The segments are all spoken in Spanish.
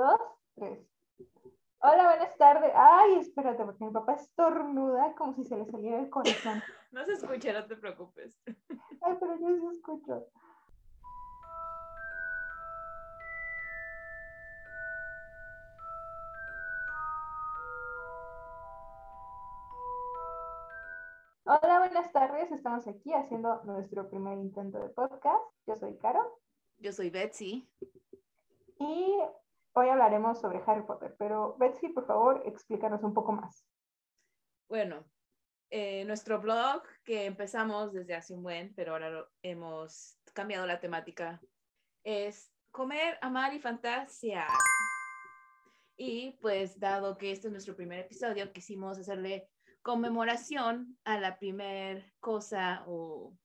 dos, tres. Hola, buenas tardes. Ay, espérate, porque mi papá estornuda como si se le saliera el corazón. No se escucha, no te preocupes. Ay, pero yo sí escucho. Hola, buenas tardes. Estamos aquí haciendo nuestro primer intento de podcast. Yo soy Caro Yo soy Betsy. y hoy hablaremos sobre Harry Potter. Pero Betsy, por favor, explícanos un poco más. Bueno, eh, nuestro blog que empezamos desde hace un buen, pero ahora hemos cambiado la temática, es comer, amar y fantasía. Y pues dado que este es nuestro primer episodio, quisimos hacerle conmemoración a la primer cosa o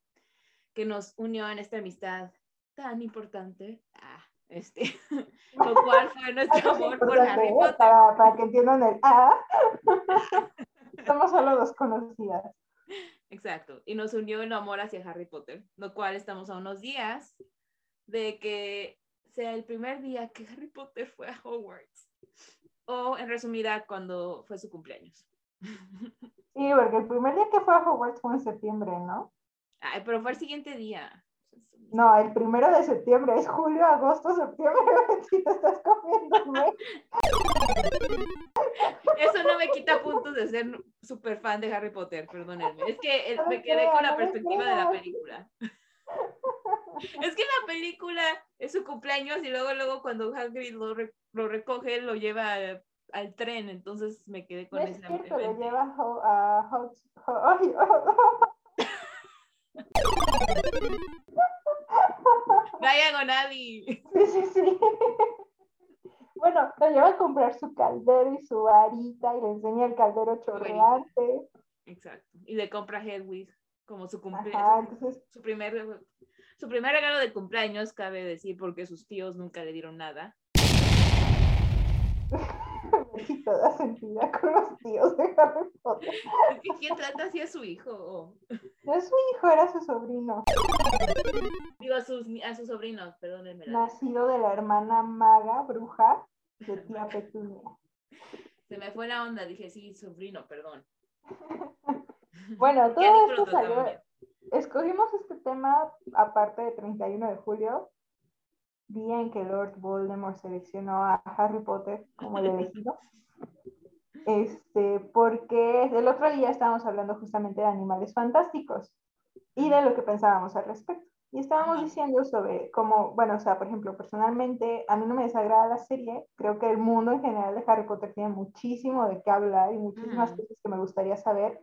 que nos unió en esta amistad tan importante. Ah, este, lo cual fue nuestro amor por importante, Harry. Potter. Para, para que entiendan el A. Somos solo dos conocidas. Exacto. Y nos unió el amor hacia Harry Potter, lo cual estamos a unos días de que sea el primer día que Harry Potter fue a Hogwarts. O en resumida, cuando fue su cumpleaños. Sí, porque el primer día que fue a Hogwarts fue en septiembre, ¿no? Ay, pero fue el siguiente día. No, el primero de septiembre, es julio, agosto, septiembre, si te estás comiendo. Eso no me quita puntos de ser súper fan de Harry Potter, perdónenme. Es que eh, No me quedé con la no perspectiva de la película. Es que la película es su cumpleaños y luego, luego cuando Hagrid lo, re- lo recoge, lo lleva al, al tren, entonces me quedé No con es esa cierto, lo lleva a, a Ay, Diagon Gonadi. Sí, sí, sí. Bueno, lo lleva a comprar su caldero y su varita y le enseña el caldero chorreante. Exacto. Y le compra Hedwig como su Ajá, cumpleaños. entonces, Su primer, su primer regalo de cumpleaños, cabe decir, porque sus tíos nunca le dieron nada. sí, toda sentida con los tíos de Harry Potter. Que ¿quién trata así a su hijo? Oh. No es su hijo, era su sobrino, Digo, a sus, a sus sobrinos, perdónenme. nacido de la hermana maga, bruja, de tía Petunia. Se me fue la onda, dije, sí, sobrino, perdón. Bueno, todo esto salió. Escogimos este tema aparte de 31 de julio, día en que Lord Voldemort seleccionó a Harry Potter como el elegido. Este, porque el otro día estábamos hablando justamente de animales fantásticos y de lo que pensábamos al respecto. Y estábamos diciendo sobre cómo, bueno, o sea, por ejemplo, personalmente a mí no me desagrada la serie, creo que el mundo en general de Harry Potter tiene muchísimo de qué hablar y muchísimas Ujú. cosas que me gustaría saber.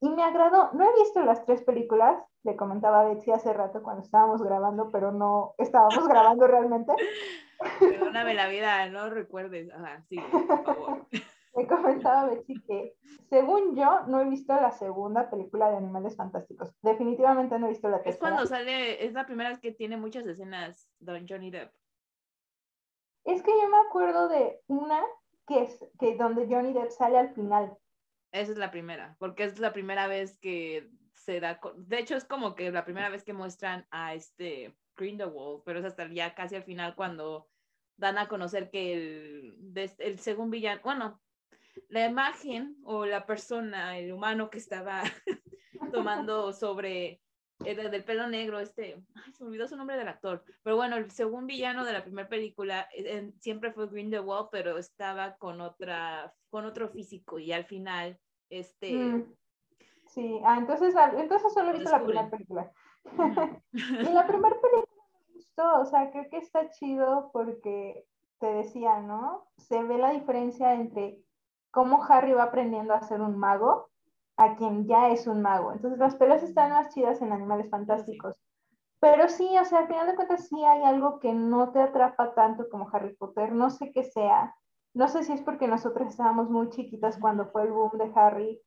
Y me agradó, no he visto las tres películas, le comentaba a Betsy hace rato cuando estábamos grabando, pero no estábamos grabando realmente. Perdóname la vida, no recuerdes. Ajá, sí, por favor. Le comentaba a Betsy que, según yo, no he visto la segunda película de Animales Fantásticos. Definitivamente no he visto la Es tercera. cuando sale, es la primera vez que tiene muchas escenas Don Johnny Depp. Es que yo me acuerdo de una que es que donde Johnny Depp sale al final. Esa es la primera, porque es la primera vez que se da, de hecho es como que la primera vez que muestran a este Grindelwald, pero es hasta ya casi al final cuando dan a conocer que el, des- el segundo villano, bueno, la imagen o la persona, el humano que estaba tomando sobre el del pelo negro, este, ay, se me olvidó su nombre del actor, pero bueno, el segundo villano de la primera película eh, eh, siempre fue Grindelwald, pero estaba con otra, con otro físico y al final, este, Mm, Sí, ah, entonces, entonces solo he visto la primera película. Y la primera película me gustó, o sea, creo que está chido porque te decía, ¿no? Se ve la diferencia entre cómo Harry va aprendiendo a ser un mago a quien ya es un mago. Entonces las peleas están más chidas en Animales Fantásticos. Pero sí, o sea, al final de cuentas sí hay algo que no te atrapa tanto como Harry Potter, no sé qué sea. No sé si es porque nosotros estábamos muy chiquitas cuando fue el boom de Harry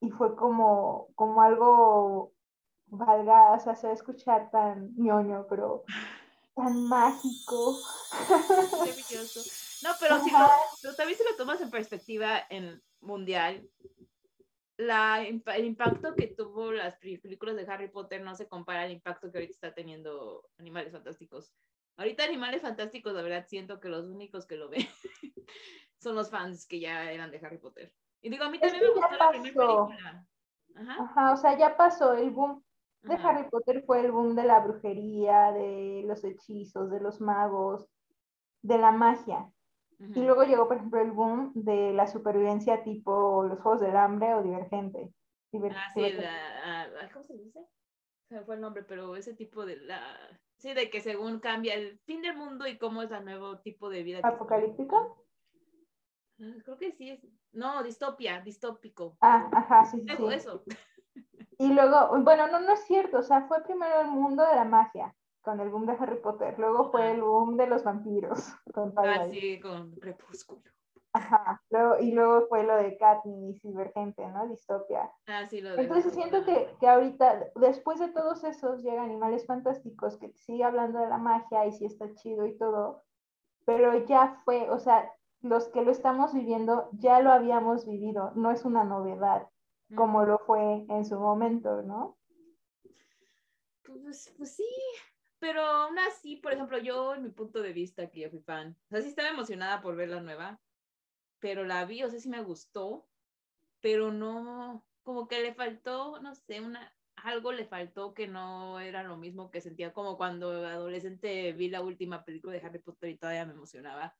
y fue como, como algo, valga, o sea, se va a escuchar tan ñoño, pero tan mágico. Maravilloso. No, pero si lo, pero también si lo tomas en perspectiva en mundial, la, el impacto que tuvo las películas de Harry Potter no se compara al impacto que ahorita está teniendo Animales Fantásticos. Ahorita Animales Fantásticos, la verdad, siento que los únicos que lo ven son los fans que ya eran de Harry Potter. Y digo, a mí también me gustó la primera película. Ajá. Ajá, o sea, ya pasó el boom de Harry Potter fue el boom de la brujería, de los hechizos, de los magos, de la magia. Y luego llegó, por ejemplo, el boom de la supervivencia tipo los Juegos del Hambre o Divergente. ah, sí, la, ¿cómo se dice? Fue el nombre, pero ese tipo de la... Sí, de que según cambia el fin del mundo y cómo es el nuevo tipo de vida. ¿Apocalíptico? Ah, creo que sí es. No, distopia, distópico. Ah, ajá, sí, sí. Eso. Y luego, bueno, no, no es cierto, o sea, fue primero el mundo de la magia con el boom de Harry Potter, luego fue el boom de los vampiros con Ah, sí, con Crepúsculo. Ajá, luego, y luego fue lo de Katniss y Divergente, ¿no? Distopia. Ah, sí, lo de Entonces siento que, que, ahorita, después de todos esos, llegan Animales Fantásticos, que sigue hablando de la magia y sí está chido y todo, pero ya fue, o sea, los que lo estamos viviendo ya lo habíamos vivido, no es una novedad como lo fue en su momento, ¿no? Pues, pues, sí, pero aún así, por ejemplo, yo en mi punto de vista que yo fui fan, o sea, sí estaba emocionada por ver la nueva, pero la vi, o sea, sí me gustó, pero no, como que le faltó, no sé, una, algo le faltó que no era lo mismo que sentía como cuando adolescente vi la última película de Harry Potter y todavía me emocionaba.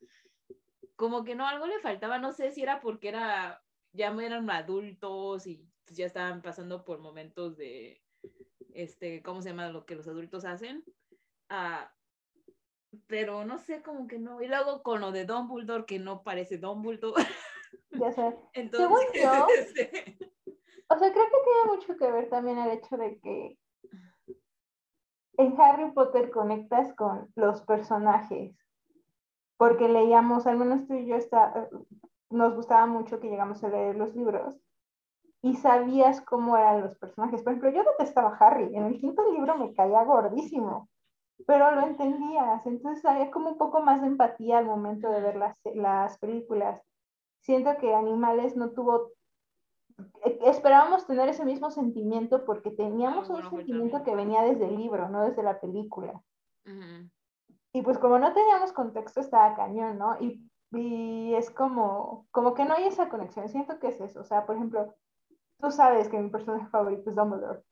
Como que no, algo le faltaba, no sé si era porque era ya eran adultos y pues, ya estaban pasando por momentos de, este, ¿cómo se llama lo que los adultos hacen? Ah, pero no sé, como que no. Y luego con lo de Dumbledore, que no parece Dumbledore. Ya sé. Entonces, Según yo, o sea, creo que tiene mucho que ver también el hecho de que en Harry Potter conectas con los personajes. Porque leíamos, al menos tú y yo está, nos gustaba mucho que llegamos a leer los libros y sabías cómo eran los personajes. Por ejemplo, yo detestaba a Harry. En el quinto libro me caía gordísimo, pero lo entendías. Entonces había como un poco más de empatía al momento de ver las, las películas. Siento que Animales no tuvo... E, esperábamos tener ese mismo sentimiento porque teníamos un sentimiento que venía desde el libro, no desde la película. Y pues como no teníamos contexto, estaba cañón, ¿no? Y y es como, como que no hay esa conexión. Siento que es eso. O sea, por ejemplo, tú sabes que mi personaje favorito es Dumbledore.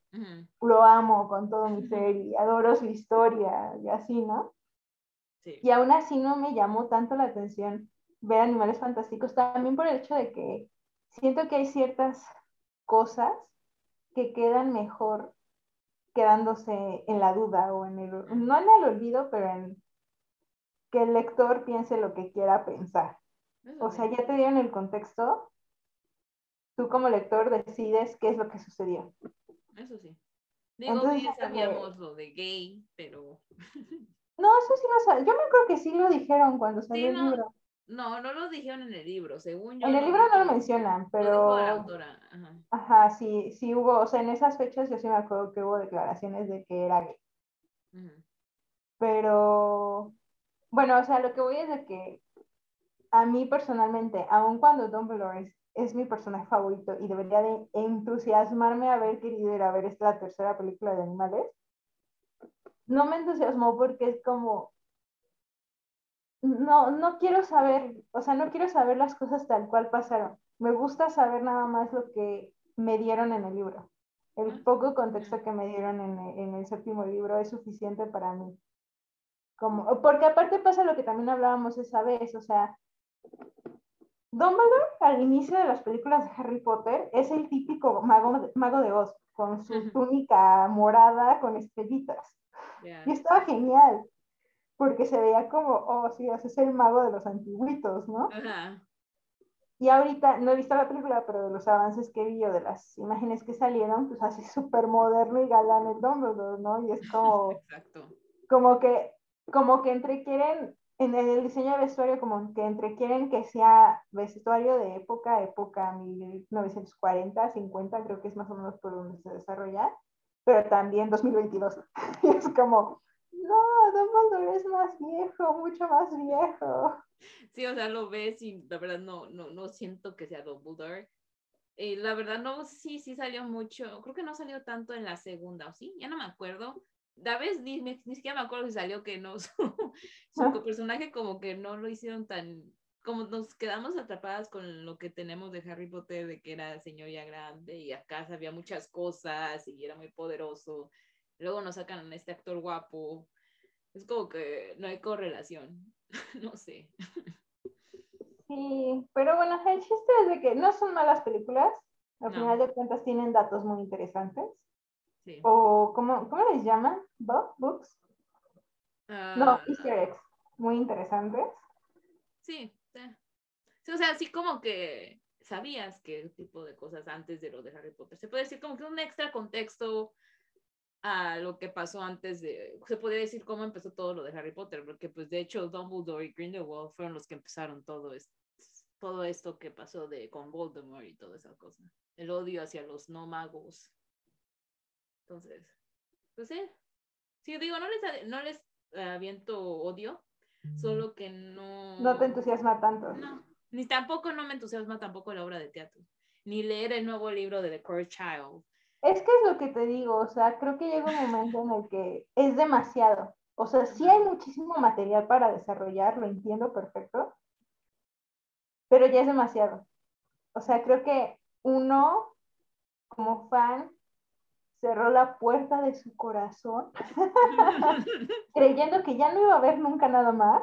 Lo amo con todo mi ser y adoro su historia y así, ¿no? Sí. Y aún así no me llamó tanto la atención ver animales fantásticos, también por el hecho de que siento que hay ciertas cosas que quedan mejor quedándose en la duda o en el, no en el olvido, pero en que el lector piense lo que quiera pensar. o sea, ya te dieron el contexto, tú como lector decides qué es lo que sucedió. Eso sí. Digo, que ya sabíamos lo de gay, pero... No, eso sí lo sabía. Yo me creo que sí lo dijeron cuando salió el libro. No, no lo dijeron en el libro, según yo. En el libro no lo mencionan, pero... la autora. Ajá. Ajá, sí, sí hubo, o sea, en esas fechas yo sí me acuerdo que hubo declaraciones de que era gay. Pero bueno, o sea, lo que voy es de que a mí personalmente, aun cuando Dumbledore es, mi personaje favorito y debería de entusiasmarme haber querido ir a ver esta tercera película de animales, no me entusiasmó porque es como, no, no quiero saber, o sea, no quiero saber las cosas tal cual pasaron. Me gusta saber nada más lo que me dieron en el libro. El ah. poco contexto que me dieron en, en el séptimo libro es suficiente para mí. Como, porque aparte pasa lo que también hablábamos esa vez, o sea, Dumbledore al inicio de las películas de Harry Potter es el típico mago, mago de Oz, con su túnica morada con estrellitas. Y estaba genial, porque se veía como, oh, sí, ese es el mago de los antiguitos, ¿no? Y ahorita, no he visto la película, pero de los avances que vi o de las imágenes que salieron, pues así súper moderno y galán el Dumbledore, ¿no? Y es como, Exacto. como que como que entre quieren, en el diseño de vestuario, como que entre quieren que sea vestuario de época, época 1940, 50, creo que es más o menos por donde se desarrolla, pero también 2022. y es como, no, Dumbledore es más viejo, mucho más viejo. Sí, o sea, lo ves y la verdad no, no, no siento que sea Dumbledore. Eh, la verdad no, sí, sí salió mucho, creo que no salió tanto en la segunda, ¿o sí? Ya no me acuerdo, David ni, ni, ni siquiera me acuerdo si salió que no, su, su personaje como que no lo hicieron tan, como nos quedamos atrapadas con lo que tenemos de Harry Potter, de que era señor ya grande y acá sabía muchas cosas y era muy poderoso. Luego nos sacan a este actor guapo. Es como que no hay correlación, no sé. Sí, pero bueno, el chiste es de que no son malas películas. Al No. final de cuentas tienen datos muy interesantes. Sí. O, ¿cómo, ¿cómo les llaman? ¿Bo- ¿Books? No, Ah, easter eggs. Muy interesantes. sí, sí. O sea, sí como que sabías qué tipo de cosas antes de lo de Harry Potter. Se puede decir como que un extra contexto a lo que pasó antes de, se podría decir cómo empezó todo lo de Harry Potter, porque pues de hecho Dumbledore y Grindelwald fueron los que empezaron todo esto, todo esto que pasó de con Voldemort y toda esa cosa, el odio hacia los no magos. Entonces, pues sí, sí digo, no les, no les aviento odio, solo que no... No te entusiasma tanto. No, ni tampoco no me entusiasma tampoco la obra de teatro, ni leer el nuevo libro de The Core Child. Es que es lo que te digo, o sea, creo que llega un momento en el que es demasiado. O sea, sí hay muchísimo material para desarrollar, lo entiendo perfecto, pero ya es demasiado. O sea, creo que uno, como fan, cerró la puerta de su corazón, creyendo que ya no iba a haber nunca nada más,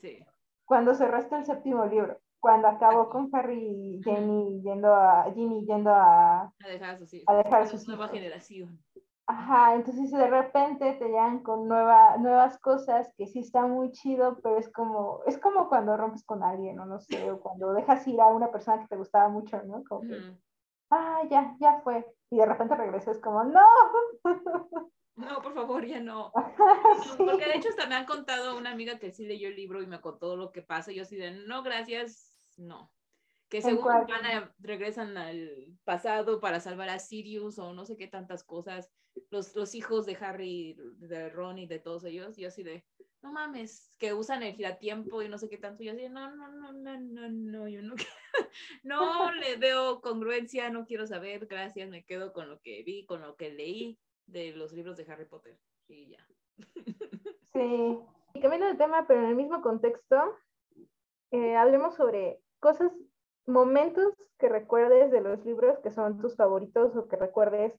sí, cuando cerraste el séptimo libro, cuando acabó con Harry y Jenny yendo a, Ginny yendo a, a dejar a sus hijos. A dejar a sus nueva hijos. generación. Ajá, entonces de repente te llegan con nueva, nuevas cosas que sí está muy chido, pero es como, es como cuando rompes con alguien, o no sé, o cuando dejas ir a una persona que te gustaba mucho, ¿no? Como que, Ujú. Ah, ya, ya fue. Y de repente regresas como, no. No, por favor, ya no. Sí. Porque de hecho hasta me han contado una amiga que sí leyó el libro y me contó lo que pasa y yo así de, no, gracias, no. Que ¿En según van a- regresan al pasado para salvar a Sirius o no sé qué tantas cosas, los, los hijos de Harry, de Ron y de todos ellos, yo así de, no mames, que usan el giratiempo y no sé qué tanto, yo así de, no, no, no, no, no, no, yo no, no le veo congruencia, no quiero saber, gracias, me quedo con lo que vi, con lo que leí de los libros de Harry Potter y ya. Sí. Cambiando de tema, pero en el mismo contexto, eh, hablemos sobre cosas, momentos que recuerdes de los libros que son tus favoritos o que recuerdes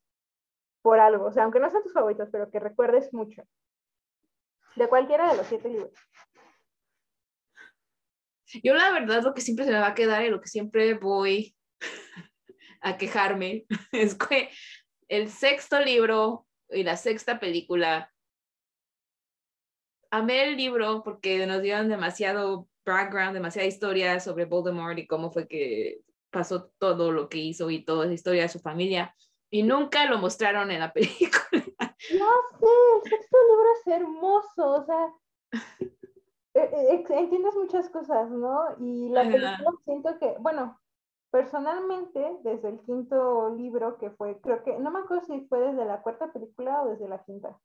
por algo. O sea, aunque no sean tus favoritos, pero que recuerdes mucho. De cualquiera de los siete libros. Yo la verdad lo que siempre se me va a quedar y lo que siempre voy a quejarme es que el sexto libro y la sexta película, amé el libro porque nos dieron demasiado background, demasiada historia sobre Voldemort y cómo fue que pasó todo lo que hizo y toda esa historia de su familia. Y nunca lo mostraron en la película. No sé, el sexto libro es hermoso, o sea, eh, ex- entiendes muchas cosas, ¿no? Y la Ajá. película siento que, bueno, personalmente, desde el quinto libro que fue, creo que, no me acuerdo si fue desde la cuarta película o desde la quinta,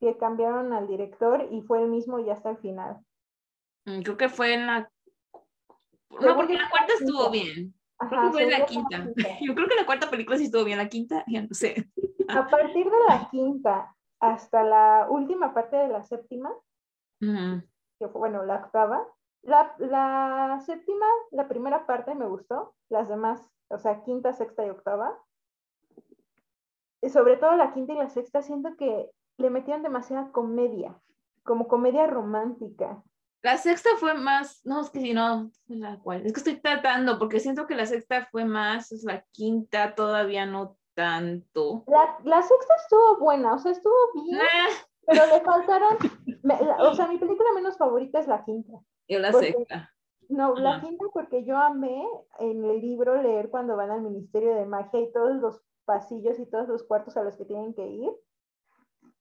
que cambiaron al director y fue el mismo y hasta el final. Mm, Creo que fue en la... No, porque la la cuarta estuvo bien. Creo Ajá, que fue la quinta. quinta. Yo creo que la cuarta película sí estuvo bien, la quinta, ya no sé. A partir de la quinta hasta la última parte de la séptima, Ujú. que fue, bueno, la octava. La, la séptima, la primera parte me gustó, las demás, o sea, quinta, sexta y octava. Y sobre todo la quinta y la sexta, siento que le metieron demasiada comedia, como comedia romántica. La sexta fue más, no, es que si no, la cual, es que estoy tratando, porque siento que la sexta fue más, es la quinta todavía no tanto. La, la sexta estuvo buena, o sea, estuvo bien, Nah, pero le faltaron, me- la- o sea, mi película menos favorita es la quinta. yo la Porque- sexta. No, la quinta porque yo amé en el libro leer cuando van al Ministerio de Magia y todos los pasillos y todos los cuartos a los que tienen que ir.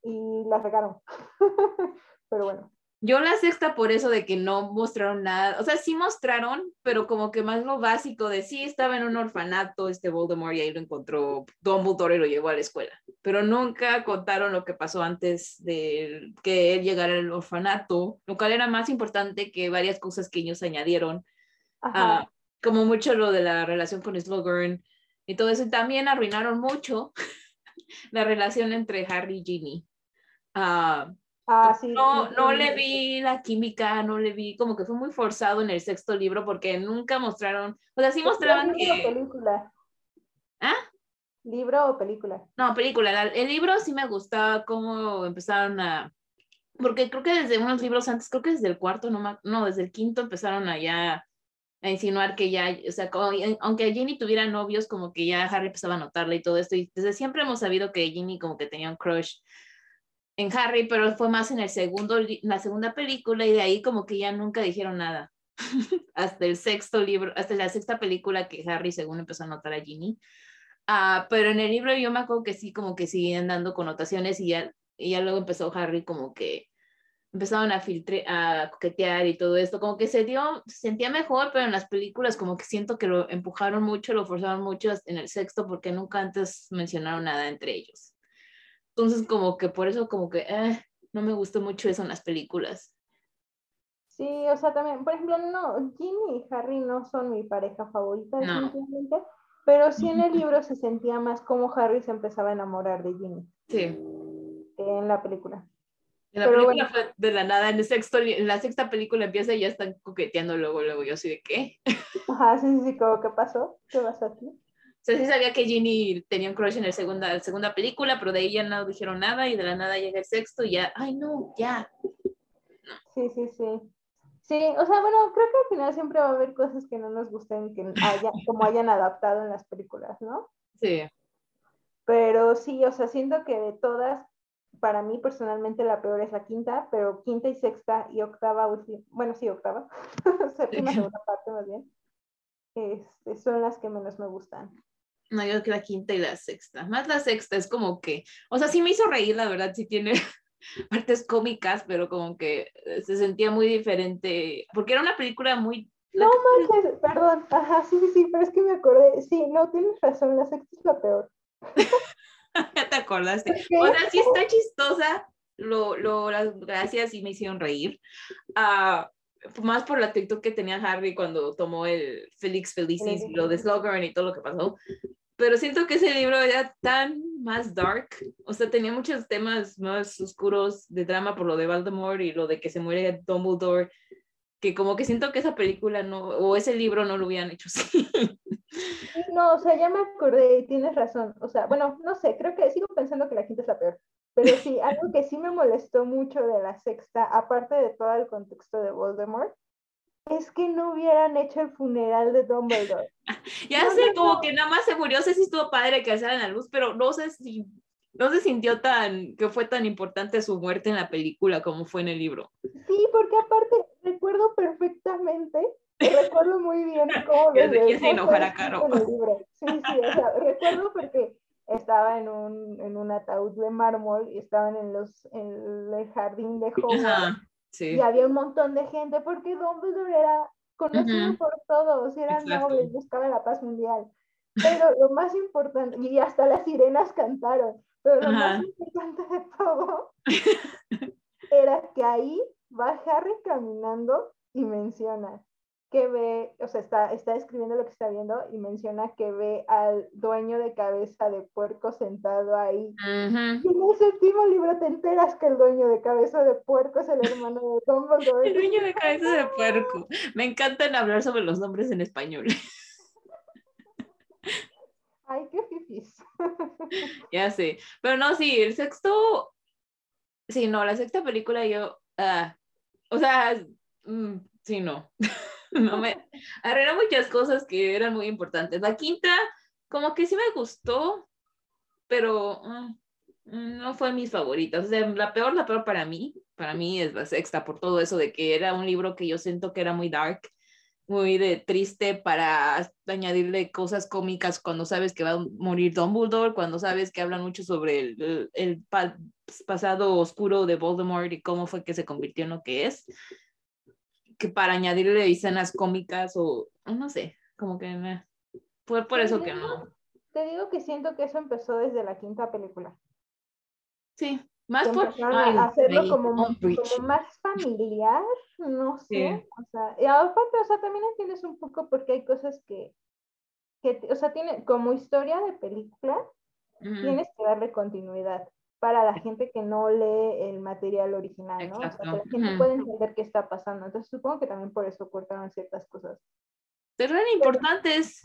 Y la regaron. Pero bueno. Yo la sexta por eso de que no mostraron nada, o sea, sí mostraron, pero como que más lo básico de sí estaba en un orfanato este Voldemort y ahí lo encontró Dumbledore y lo llevó a la escuela, pero nunca contaron lo que pasó antes de que él llegara al orfanato, lo cual era más importante que varias cosas que ellos añadieron, ah, como mucho lo de la relación con Slughorn y todo eso, y también arruinaron mucho la relación entre Harry y Ginny. Ah, Ah, sí. no, no le vi la química, no le vi, como que fue muy forzado en el sexto libro porque nunca mostraron, o sea, sí mostraban ¿Libro o película? ¿Ah? ¿Libro o película? No, película. la- El libro sí me gustaba cómo empezaron a... Porque creo que desde unos libros antes, creo que desde el cuarto, no, no desde el quinto empezaron a ya a insinuar que ya, o sea, como- aunque Ginny tuviera novios, como que ya Harry empezaba a notarle y todo esto. Y desde siempre hemos sabido que Ginny como que tenía un crush en Harry, pero fue más en el segundo, la segunda película y de ahí como que ya nunca dijeron nada. hasta el sexto libro, hasta la sexta película que Harry según empezó a notar a Ginny. Ah, pero en el libro yo me acuerdo que sí, como que siguen dando connotaciones y ya, y ya luego empezó Harry como que empezaron a filtrar, a coquetear y todo esto, como que se dio, se sentía mejor, pero en las películas como que siento que lo empujaron mucho, lo forzaron mucho en el sexto porque nunca antes mencionaron nada entre ellos. Entonces como que por eso como que eh, no me gustó mucho eso en las películas. Sí, o sea, también, por ejemplo, no, Ginny y Harry no son mi pareja favorita, No. definitivamente, pero sí en el libro se sentía más como Harry se empezaba a enamorar de Ginny Sí. en la película. En la Pero película fue de la nada, en, el sexto, en la sexta película empieza y ya están coqueteando luego, luego yo así de qué. Ajá, sí, sí, sí, como, ¿qué pasó? ¿Qué pasó aquí? Sea, sí sabía que Ginny tenía un crush en la segunda, la segunda película, pero de ahí ya no dijeron nada y de la nada llega el sexto y ya, ay no, ya. Sí, sí, sí. Sí, o sea, bueno, creo que al final siempre va a haber cosas que no nos gusten, que haya, como hayan adaptado en las películas, ¿no? Sí, Pero sí, o sea, siento que de todas, para mí personalmente la peor es la quinta, pero quinta y sexta y octava, bueno, sí, octava, séptima, segunda parte más bien, este, son las que menos me gustan. No, yo creo que la quinta y la sexta. Más la sexta es como que, o sea, sí me hizo reír, la verdad, sí tiene partes cómicas, pero como que eh, se sentía muy diferente, porque era una película muy... No manches, perdón, ajá, sí, sí, sí, pero es que me acordé, sí, no, tienes razón, la sexta es la peor. ya te acordaste. O sea, sí está chistosa, lo, lo, las gracias sí me hicieron reír. Ah, más por la actitud que tenía Harry cuando tomó el Felix Felicis y lo de Slughorn y todo lo que pasó. Pero siento que ese libro era tan más dark, o sea, tenía muchos temas más oscuros de drama por lo de Voldemort y lo de que se muere Dumbledore, que como que siento que esa película no, o ese libro no lo hubieran hecho así. Sí, No, o sea, ya me acordé, tienes razón. O sea, bueno, no sé, creo que sigo pensando que la quinta es la peor. Pero sí, algo que sí me molestó mucho de la sexta, aparte de todo el contexto de Voldemort, es que no hubieran hecho el funeral de Dumbledore. Ya No, sé, no, como no. que nada más se murió, sé si estuvo padre que alzaran la luz, pero no sé si no se sintió tan, que fue tan importante su muerte en la película como fue en el libro. Sí, porque aparte recuerdo perfectamente, recuerdo muy bien cómo Que lo se quise dejó enojar a escrito Caro. en el libro. Sí, sí, o sea, recuerdo porque estaba en un, en un ataúd de mármol y estaban en, los, en el jardín de Hogwarts. Sí. y había un montón de gente porque Dumbledore era conocido por todos, era Exacto. noble, buscaba la paz mundial. Pero lo más importante, y hasta las sirenas cantaron, pero lo más importante de todo era que ahí va Harry caminando y menciona que ve, o sea, está, está escribiendo lo que está viendo y menciona que ve al dueño de cabeza de puerco sentado ahí y en el séptimo libro te enteras que el dueño de cabeza de puerco es el hermano de Dumbledore. El dueño de cabeza de puerco. Me encantan hablar sobre los nombres en español. Ay, qué fifis. ya sé. Pero no, sí, el sexto. Sí, no, la sexta película yo. ah, o sea, mm, sí, no. no me. Arregla muchas cosas que eran muy importantes. La quinta, como que sí me gustó, pero mm, no fue mis favoritas. O sea, la peor, la peor para mí, para mí es la sexta, por todo eso de que era un libro que yo siento que era muy dark, muy de triste para añadirle cosas cómicas cuando sabes que va a morir Dumbledore, cuando sabes que hablan mucho sobre el- el pa- pasado oscuro de Voldemort y cómo fue que se convirtió en lo que es, que para añadirle escenas cómicas o no sé, como que me... Fue por eso que no. Te digo que siento que eso empezó desde la quinta película. Sí, más Que por... ay, hacerlo como, más familiar, no sé. Sí. O sea, y aparte, o sea, también entiendes un poco porque hay cosas que, que, o sea, tiene, como historia de película, tienes que darle continuidad. Para la gente que no lee el material original, ¿no? O sea, que la gente puede entender qué está pasando. Entonces supongo que también por eso cortaron ciertas cosas. Pero eran importantes.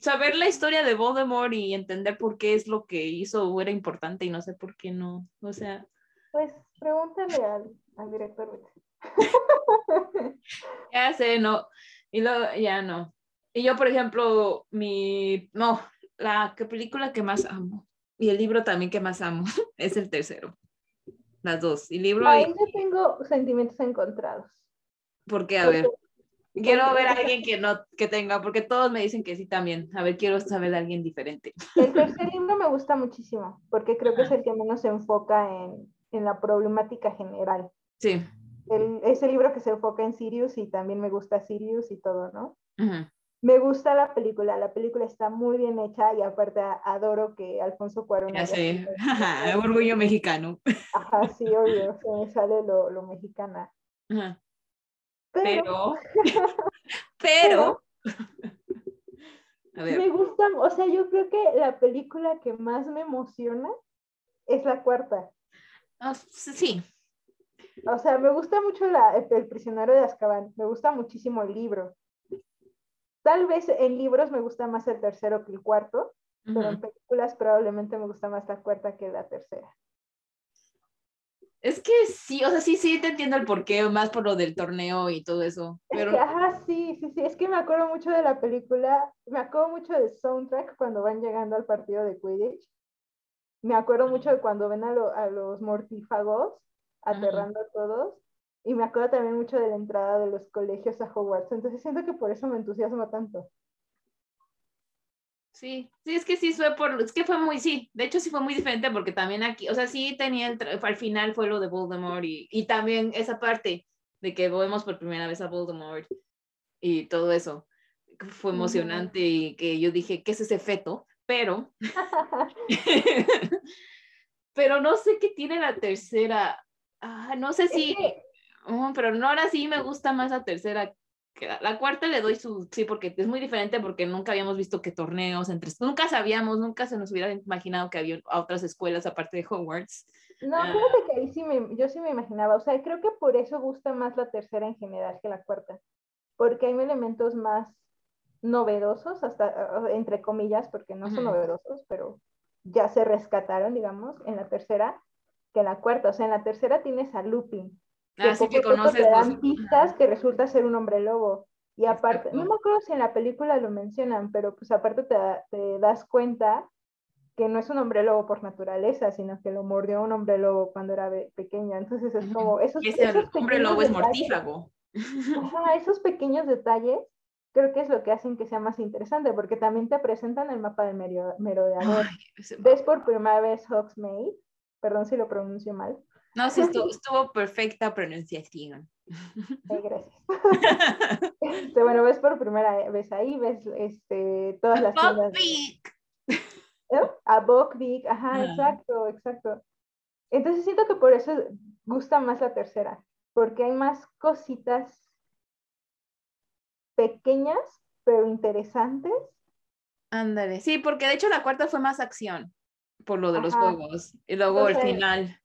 Saber la historia de Voldemort y entender por qué es lo que hizo era importante y no sé por qué no. O sea. Pues pregúntale al, al director. ya sé, no. Y luego, ya no. Y yo, por ejemplo, mi. No, la película que más amo y el libro también que más amo es el tercero. Las dos. Y libro. Ahí yo tengo sentimientos encontrados. ¿Por qué? A ver. Quiero ver a alguien que no, que tenga, porque todos me dicen que sí también. A ver, quiero saber de alguien diferente. El tercer libro me gusta muchísimo, porque creo que es el que menos se enfoca en, en la problemática general. Sí. El, es el libro que se enfoca en Sirius y también me gusta Sirius y todo, ¿no? Me gusta la película, la película está muy bien hecha y aparte adoro que Alfonso Cuarón... Ya sé, orgullo mexicano. Ajá, sí, obvio, se me sale lo, lo mexicana. Pero, pero, a ver. me gusta, o sea, yo creo que la película que más me emociona es la cuarta. Ah, sí. O sea, me gusta mucho la, el prisionero de Azkaban, me gusta muchísimo el libro. Tal vez en libros me gusta más el tercero que el cuarto, pero en películas probablemente me gusta más la cuarta que la tercera. Es que sí, o sea, sí, sí, te entiendo el porqué, más por lo del torneo y todo eso. Pero... ajá, sí, sí, sí, es que me acuerdo mucho de la película, me acuerdo mucho del soundtrack cuando van llegando al partido de Quidditch. Me acuerdo mucho de cuando ven a, a los mortífagos aterrando a todos. Y me acuerdo también mucho de la entrada de los colegios a Hogwarts, entonces siento que por eso me entusiasma tanto. Sí, sí, es que sí fue por, es que fue muy, sí, de hecho sí fue muy diferente porque también aquí, o sea, sí tenía el, al final fue lo de Voldemort y, y también esa parte de que vemos por primera vez a Voldemort y todo eso, fue emocionante y que yo dije, ¿qué es ese feto? Pero, pero no sé qué tiene la tercera, ah, no sé si... Oh, pero no, ahora sí me gusta más la tercera. Que la, cuarta le doy su, sí, porque es muy diferente porque nunca habíamos visto que torneos entre, nunca sabíamos, nunca se nos hubiera imaginado que había otras escuelas aparte de Hogwarts. No, ah. fíjate que ahí sí me, yo sí me imaginaba, o sea, creo que por eso gusta más la tercera en general que la cuarta, porque hay elementos más novedosos, hasta entre comillas, porque no son novedosos, pero ya se rescataron, digamos, en la tercera que en la cuarta. O sea, en la tercera tienes a Lupin, Así ah, que conoces. Te dan pistas que resulta ser un hombre lobo. Y aparte, no me acuerdo si en la película lo mencionan, pero pues aparte te, te, das cuenta que no es un hombre lobo por naturaleza, sino que lo mordió un hombre lobo cuando era pequeño. Entonces es como esos, ese hombre lobo es mortífago. esos pequeños detalles creo que es lo que hacen que sea más interesante, porque también te presentan el mapa del merodeador. Ves por primera vez Hogsmeade, perdón si lo pronuncio mal, no, sí, estuvo, perfecta pronunciación. gracias. Este, bueno, ves por primera vez ahí, ves este, todas las tiendas. ¿Eh? A Bokvik, ajá, ah. exacto, exacto. Entonces siento que por eso gusta más la tercera, porque hay más cositas pequeñas, pero interesantes. Ándale, sí, porque de hecho la cuarta fue más acción, por lo de los juegos, y luego el final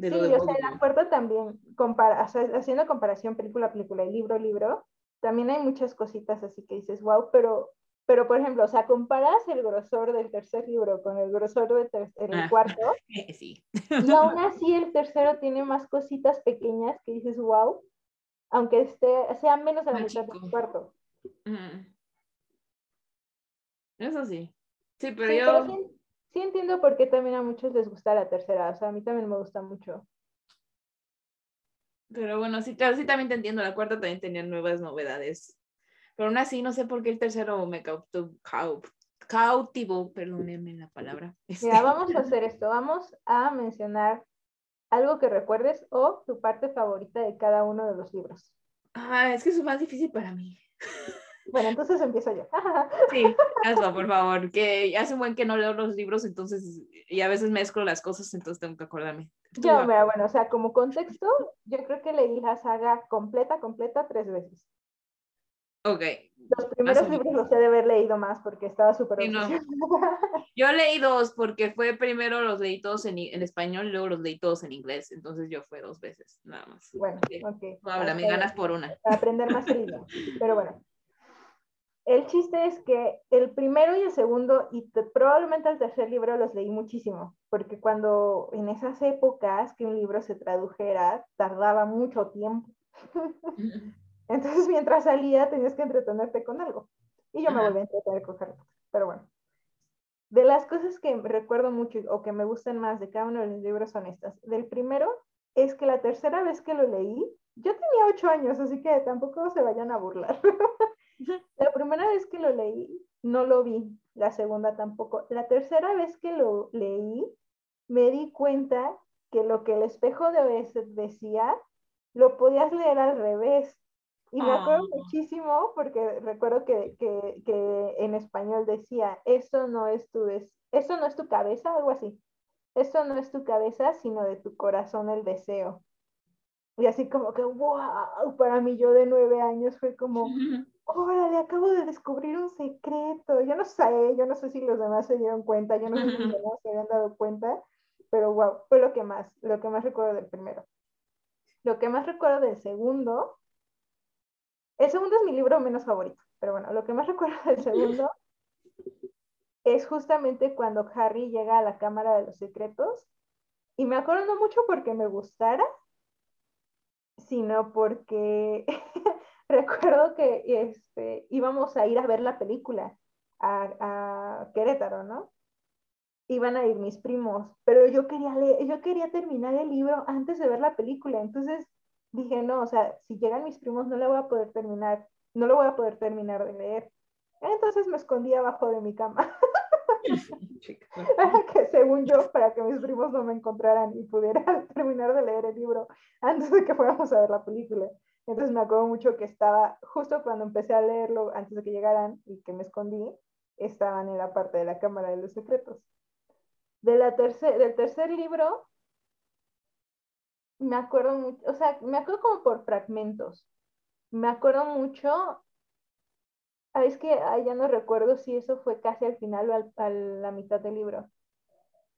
sí, o sea, la cuarta también, compara, haciendo comparación película a película y libro a libro, también hay muchas cositas así que dices, wow, pero, pero por ejemplo, o sea, comparas el grosor del tercer libro con el grosor del ah, cuarto, sí. y aún así el tercero tiene más cositas pequeñas que dices, wow, aunque esté, sea menos de la mitad del cuarto. Eso sí. Sí, pero yo sí entiendo por qué también a muchos les gusta la tercera, o sea, a mí también me gusta mucho. Pero bueno, sí, claro, sí también te entiendo, la cuarta también tenía nuevas novedades. Pero aún así, no sé por qué el tercero me cautivó, perdónenme la palabra. Este, vamos a hacer esto, vamos a mencionar algo que recuerdes o tu parte favorita de cada uno de los libros. Ah, es que es más difícil para mí. Bueno, entonces empiezo yo. Sí, hazlo, por favor, que hace un buen que no leo los libros, entonces, y a veces mezclo las cosas, entonces tengo que acordarme. Yo, mira, bueno, o sea, como contexto, yo creo que leí la saga completa, completa, tres veces. Ok. Los primeros libros los he de haber leído más porque estaba súper sí, no. Yo leí dos porque fue primero los leí todos en, en, español y luego los leí todos en inglés. Entonces yo fue dos veces, nada más. Bueno, ok. Habla, me ganas por una. Para aprender más el idioma. Pero bueno. El chiste es que el primero y el segundo, y probablemente el tercer libro los leí muchísimo, porque cuando en esas épocas que un libro se tradujera, tardaba mucho tiempo. Entonces, mientras salía, tenías que entretenerte con algo. Y yo me volví a entretener con Harry Pero bueno. De las cosas que recuerdo mucho o que me gustan más de cada uno de los libros son estas. Del primero es que la tercera vez que lo leí, yo tenía ocho años, así que tampoco se vayan a burlar. la primera vez que lo leí, no lo vi. La segunda tampoco. La tercera vez que lo leí, me di cuenta que lo que el espejo de Oeset decía, lo podías leer al revés. Y me acuerdo ah. muchísimo porque recuerdo que, que, que, en español decía, esto no es tu, esto no es tu cabeza, algo así. Esto no es tu cabeza, sino de tu corazón el deseo. Y así como que, wow, para mí yo de nueve años fue como, órale, acabo de descubrir un secreto. Yo no sé, yo no sé si los demás se dieron cuenta, yo no sé si los demás se habían dado cuenta, pero wow, fue lo que más, lo que más recuerdo del primero. Lo que más recuerdo del segundo el segundo es mi libro menos favorito, pero bueno, lo que más recuerdo del segundo es justamente cuando Harry llega a la Cámara de los Secretos. Y me acuerdo no mucho porque me gustara, sino porque recuerdo que este, íbamos a ir a ver la película a, a, Querétaro, ¿no? Iban a ir mis primos, pero yo quería leer, yo quería terminar el libro antes de ver la película, entonces dije, no, o sea, si llegan mis primos no la voy a poder terminar, no lo voy a poder terminar de leer. Entonces me escondí abajo de mi cama. que según yo, para que mis primos no me encontraran y pudiera terminar de leer el libro antes de que fuéramos a ver la película. Entonces me acuerdo mucho que estaba, justo cuando empecé a leerlo, antes de que llegaran y que me escondí, estaban en la parte de la Cámara de los Secretos. De la tercer, del tercer libro, me acuerdo mucho, o sea, me acuerdo como por fragmentos. Me acuerdo mucho, es que ya no recuerdo si eso fue casi al final o a la mitad del libro.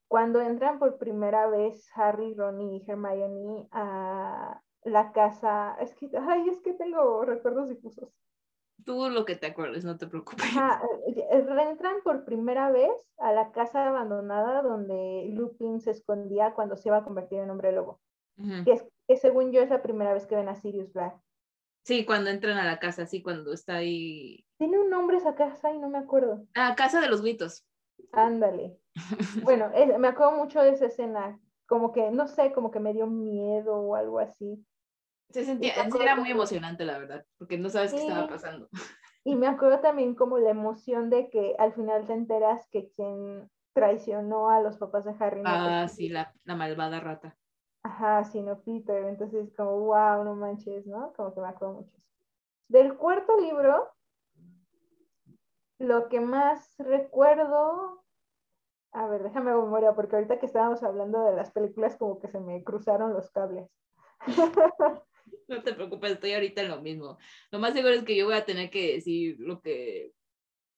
Cuando entran por primera vez Harry, Ron y Hermione a la casa, es que, ay, es que tengo recuerdos difusos. Tú lo que te acuerdes, no te preocupes. Eh, eh, entran por primera vez a la casa abandonada donde Lupin se escondía cuando se iba a convertir en hombre lobo que, según yo es la primera vez que ven a Sirius Black. Sí, cuando entran a la casa, sí, cuando está ahí. Tiene un nombre esa casa y no me acuerdo. Ah, Casa de los Gritos. Ándale. bueno, me acuerdo mucho de esa escena, como que, no sé, como que me dio miedo o algo así. Se sentía, era muy emocionante, la verdad, porque no sabes qué estaba pasando. Y me acuerdo también como la emoción de que al final te enteras que quien traicionó a los papás de Harry. Ah, sí, la, la malvada rata. Ajá, sino Peter. Entonces, como, wow, no manches, ¿no? Como que me acuerdo mucho. Del cuarto libro, lo que más recuerdo, a ver, déjame memoria, porque ahorita que estábamos hablando de las películas, como que se me cruzaron los cables. No te preocupes, estoy ahorita en lo mismo. Lo más seguro es que yo voy a tener que decir lo que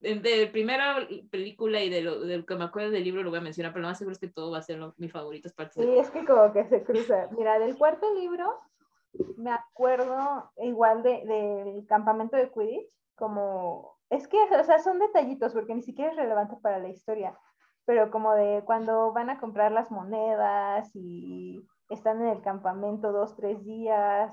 de primera película y de lo, que me acuerdo del libro lo voy a mencionar, pero lo más seguro es que todo va a ser lo, mis favoritos partes. Sí, es que como que se cruza. Mira, del cuarto libro me acuerdo igual de, del campamento de Quidditch, como, es que, o sea, son detallitos porque ni siquiera es relevante para la historia, pero como de cuando van a comprar las monedas y están en el campamento dos, tres días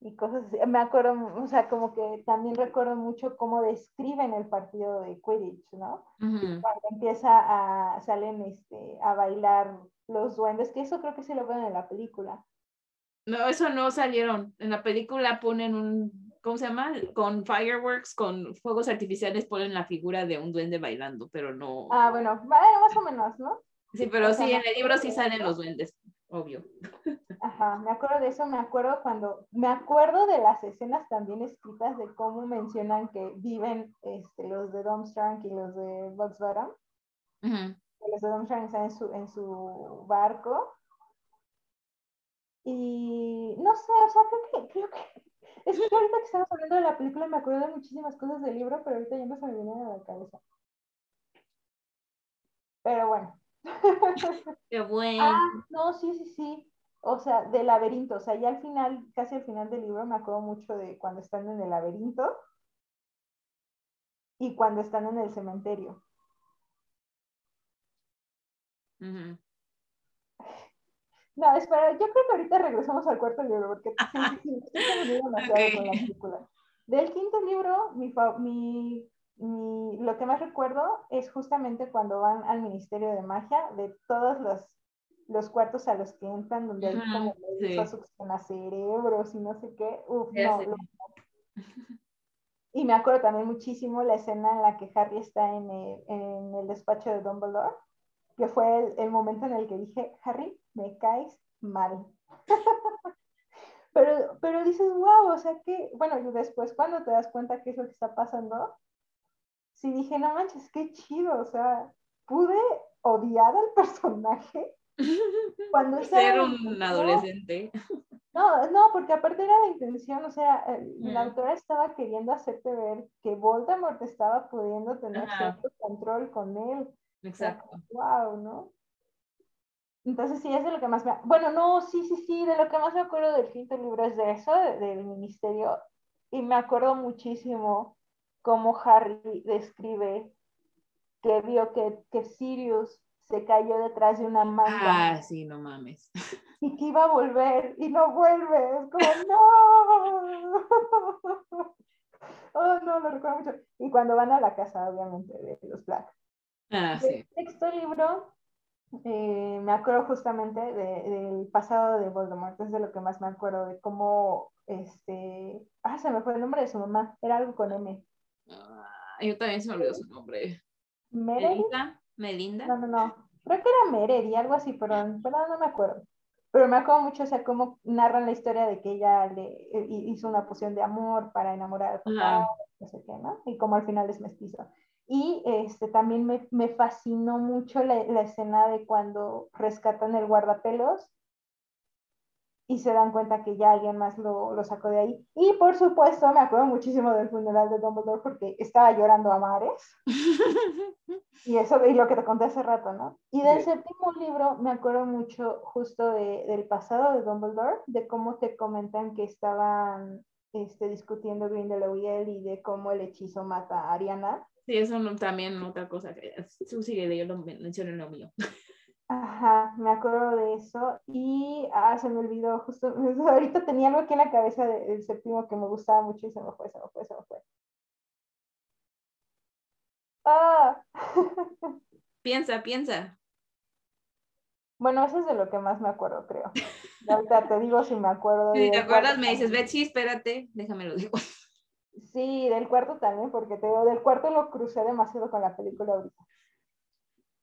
y cosas así. Me acuerdo, o sea, como que también recuerdo mucho cómo describen el partido de Quidditch, ¿no? Cuando empieza a, salen este, a bailar los duendes, que eso creo que sí lo ven en la película. No, eso no salieron. En la película ponen un, ¿cómo se llama? Con fireworks, con fuegos artificiales ponen la figura de un duende bailando, pero no. Ah, bueno, más o menos, ¿no? Sí, pero sí, en el libro sí salen los duendes obvio. Ajá, me acuerdo de eso, me acuerdo cuando, me acuerdo de las escenas también escritas de cómo mencionan que viven este, los de Domstrang y los de Volkswagen. Los de Domstrang están en su, en su barco. Y no sé, o sea, creo que, creo que Es que ahorita que estamos hablando de la película me acuerdo de muchísimas cosas del libro, pero ahorita ya no se me viene a la cabeza. Pero bueno. Qué bueno. Ah, no, sí, sí, sí. O sea, del laberinto. O sea, ya al final, casi al final del libro, me acuerdo mucho de cuando están en el laberinto y cuando están en el cementerio. Ujú. No, espera, yo creo que ahorita regresamos al cuarto libro, porque sí, sí, sí, estoy demasiado Ok. con la película. Del quinto libro, mi, mi, mi- lo que más recuerdo es justamente cuando van al Ministerio de Magia, de todos los, los cuartos a los que entran, donde hay como sí. succiona cerebros y no sé qué. Uf, no, lo- Y me acuerdo también muchísimo la escena en la que Harry está en el, en el despacho de Dumbledore, que fue el, el momento en el que dije, Harry, me caes mal. pero, pero dices, wow, o sea que, bueno, y después cuando te das cuenta qué es lo que está pasando, sí dije, no manches, qué chido, o sea, pude odiar al personaje cuando Ser un adolescente. no, no, porque aparte era la intención, o sea, la Mm. autora estaba queriendo hacerte ver que Voldemort estaba pudiendo tener Ajá. cierto control con él. Exacto. Wow, ¿no? Entonces sí, es de lo que más me... Bueno, no, sí, sí, sí, de lo que más me acuerdo del quinto libro es de eso, de- del ministerio, y me acuerdo muchísimo cómo Harry describe que vio que, que Sirius se cayó detrás de una manga Ah, sí, no mames. y que iba a volver y no vuelve. Es como, no. Oh, no, lo recuerdo mucho. Y cuando van a la casa, obviamente, de los Black. Ah, sí. sexto libro, eh, me acuerdo justamente de- del pasado de Voldemort, es de lo que más me acuerdo, de cómo, este, ah, se me fue el nombre de su mamá, era algo con M. Yo también se me olvidó su nombre. Melita, Melinda. no, no, no, creo que era Meredith, algo así, pero, pero no me acuerdo. Pero me acuerdo mucho, o sea, cómo narran la historia de que ella le eh, hizo una poción de amor para enamorar al papá, no sé qué, ¿no? Y como al final es mestizo. Y este, también me, me fascinó mucho la, la escena de cuando rescatan el guardapelos y se dan cuenta que ya alguien más lo, lo sacó de ahí. Y por supuesto, me acuerdo muchísimo del funeral de Dumbledore porque estaba llorando a mares. Y eso, y lo que te conté hace rato, ¿no? Y del Sí. séptimo libro me acuerdo mucho justo de, del pasado de Dumbledore, de cómo te comentan que estaban este, discutiendo Grindelwald y él y de cómo el hechizo mata a Ariana. Sí, eso no- también otra cosa que tú sigue, yo lo men- menciono en lo mío. Ajá, me acuerdo de eso. Y, ah, se me olvidó, justo, ahorita tenía algo aquí en la cabeza de- del séptimo que me gustaba mucho y se me fue, se me fue, se me fue. Ah, Piensa, piensa. bueno, eso es de lo que más me acuerdo, creo. Y ahorita te digo si me acuerdo. Si te acuerdas, cuarto me dices. Betsy, espérate, déjame lo digo. Sí, del cuarto también, porque te digo, del cuarto lo crucé demasiado con la película ahorita.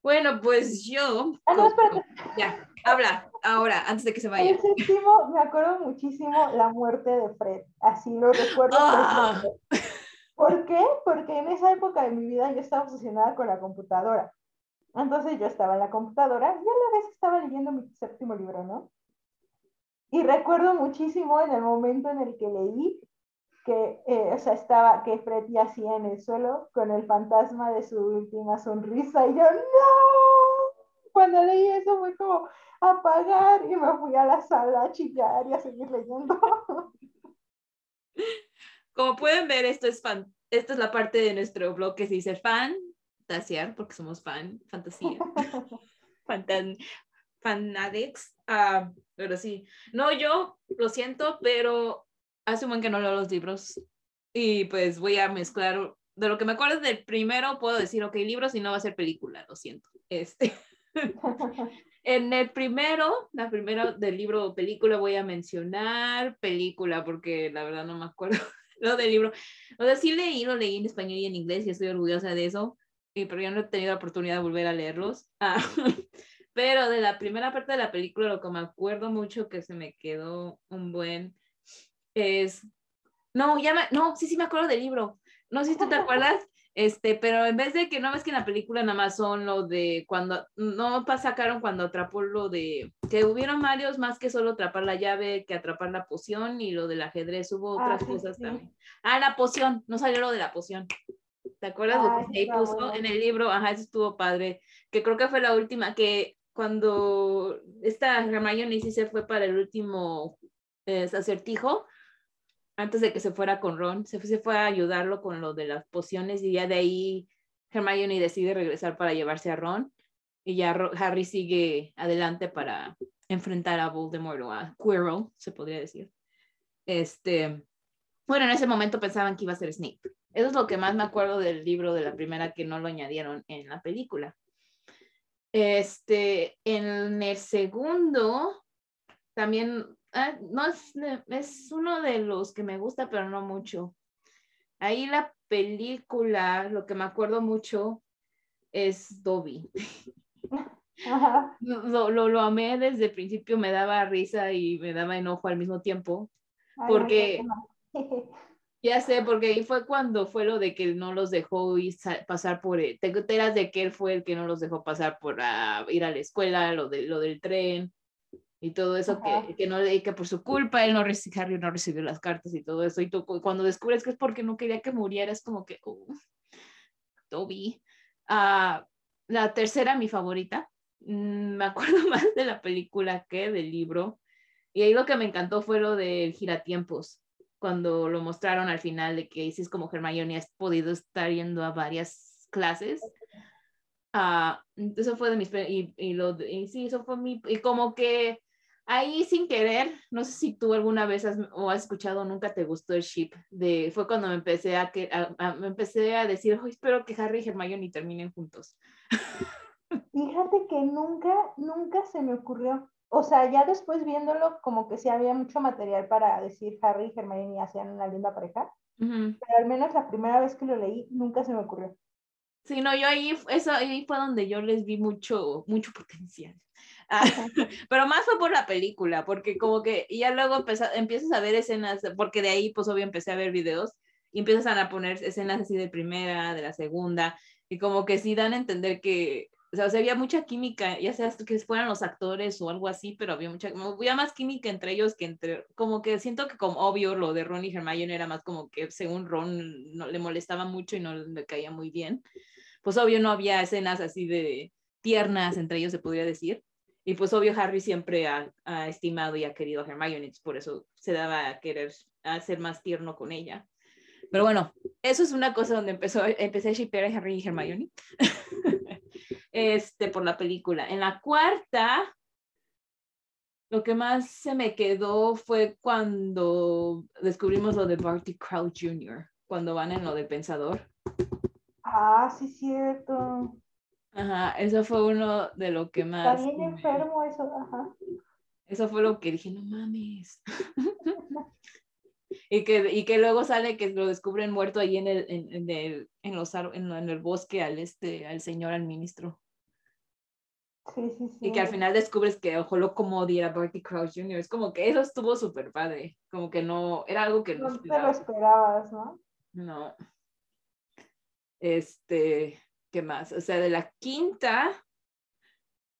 Bueno, pues yo. Ah, no, espérate. Ya, habla ahora, antes de que se vaya. El séptimo, me acuerdo muchísimo la muerte de Fred. Así lo recuerdo. Ah. ¿Por qué? Porque en esa época de mi vida yo estaba obsesionada con la computadora. Entonces yo estaba en la computadora y a la vez estaba leyendo mi séptimo libro, ¿no? Y recuerdo muchísimo en el momento en el que leí que, eh, o sea, estaba, que Fred yacía en el suelo con el fantasma de su última sonrisa y yo, ¡no! Cuando leí eso fue como apagar y me fui a la sala a chillar y a seguir leyendo. Como pueden ver, esto es fan, esta es la parte de nuestro blog que se dice fantasear, porque somos fan, fantasía, fantan, fanatics. Ah, pero sí, no, yo lo siento, pero hace un buen que no leo los libros y pues voy a mezclar. De lo que me acuerdo del primero, puedo decir, ok, libros y no va a ser película, lo siento. Este. En el primero, la primera del libro o película voy a mencionar película porque la verdad no me acuerdo lo del libro. O sea, sí leí, lo leí en español y en inglés y estoy orgullosa de eso, pero ya no he tenido la oportunidad de volver a leerlos. Ah, pero de la primera parte de la película, lo que me acuerdo mucho que se me quedó un buen es... No, ya me... No, sí, sí me acuerdo del libro. No sé si tú te acuerdas Este, pero en vez de que no ves que en la película nada más son lo de cuando, no sacaron cuando atrapó lo de, que hubieron varios más que solo atrapar la llave, que atrapar la poción y lo del ajedrez, hubo Ah, otras cosas sí. también. Ah, la poción, no salió lo de la poción. ¿Te acuerdas Ah, lo que ahí puso bueno. en el libro? Ajá, eso estuvo padre, que creo que fue la última, que cuando esta Hermione sí se fue para el último eh, acertijo, antes de que se fuera con Ron, se fue, a ayudarlo con lo de las pociones y ya de ahí Hermione decide regresar para llevarse a Ron y ya Harry sigue adelante para enfrentar a Voldemort o a Quirrell, se podría decir. Este, bueno, en ese momento pensaban que iba a ser Snape. Eso es lo que más me acuerdo del libro de la primera que no lo añadieron en la película. Este, en el segundo, también, ah, no es, es uno de los que me gusta, pero no mucho. Ahí la película, lo que me acuerdo mucho es Dobby. Ajá. Lo, lo, lo amé desde el principio, me daba risa y me daba enojo al mismo tiempo. Porque- no. Ya sé, porque ahí fue cuando fue lo de que él no los dejó ir sa- pasar por, te enteras de que él fue el que no los dejó pasar por ah, ir a la escuela, lo, de, lo del tren y todo eso, que, que, no, que por su culpa él no recibió, Harry no recibió las cartas y todo eso, y tú cu- cuando descubres que es porque no quería que muriera, es como que, oh, Toby. Ah, la tercera, mi favorita, mm, me acuerdo más de la película que del libro, y ahí lo que me encantó fue lo del giratiempos cuando lo mostraron al final de que dices como Hermione has podido estar yendo a varias clases. Ah, eso fue de mis y, y lo y sí, eso fue mi y como que ahí sin querer, no sé si tú alguna vez has, o has escuchado nunca te gustó el ship de fue cuando me empecé a que a- a- me empecé a decir, "Ay, espero que Harry y Hermione terminen juntos." Fíjate que nunca, nunca se me ocurrió. O sea, ya después viéndolo, como que sí había mucho material para decir Harry y Hermione hacían una linda pareja, Ujú. pero al menos la primera vez que lo leí, nunca se me ocurrió. Sí, no, yo ahí, eso, ahí fue donde yo les vi mucho, mucho potencial. Ah, pero más fue por la película, porque como que ya luego empeza- empiezas a ver escenas, porque de ahí pues obvio empecé a ver videos y empiezan a poner escenas así de primera, de la segunda, y como que sí dan a entender que, o sea, o sea, había mucha química, ya sea que fueran los actores o algo así, pero había mucha, había más química entre ellos que entre, como que siento que como obvio lo de Ron y Hermione era más como que según Ron no, le molestaba mucho y no le caía muy bien pues obvio no había escenas así de tiernas entre ellos, se podría decir. Y pues obvio Harry siempre ha, estimado y ha querido a Hermione, por eso se daba a querer a ser más tierno con ella. Pero bueno, eso es una cosa donde empezó, empecé a shippear a Harry y Hermione. este, por la película. En la cuarta, lo que más se me quedó fue cuando descubrimos lo de Barty Crouch Jr., cuando van en lo del pensador. Ah, sí, cierto. Ajá, eso fue uno de lo que más. me- enfermo eso, ajá. Eso fue lo que dije, no mames. y, que, y que luego sale que lo descubren muerto ahí en el, en, en el, en los, en, en el bosque al, este, al señor, al ministro. Sí, sí, sí. Y que al final descubres que ojo lo como era Barty Crouch Jr. Es como que eso estuvo súper padre. Como que no, era algo que no No te lo esperaba. esperabas, ¿no? No. Este, ¿qué más? O sea, de la quinta,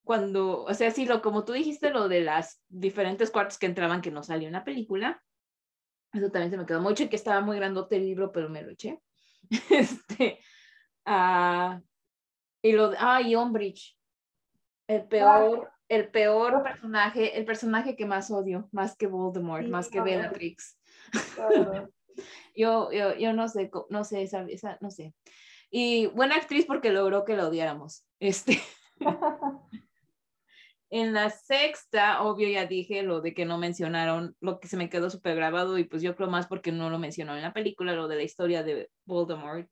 cuando, o sea, sí, lo como tú dijiste, lo de las diferentes cuartos que entraban que no salió en la película, eso también se me quedó mucho y que estaba muy grandote el libro, pero me lo eché. Este, ah, y lo de, ah, y Umbridge, el peor, el peor personaje, el personaje que más odio, más que Voldemort, Sí, más que no. Bellatrix. Claro. Yo, yo, yo no sé, no sé, esa, esa, no sé. Y buena actriz porque logró que la odiáramos. Este, en la sexta, obvio, ya dije lo de que no mencionaron, lo que se me quedó súper grabado y pues yo creo más porque no lo mencionó en la película, lo de la historia de Voldemort.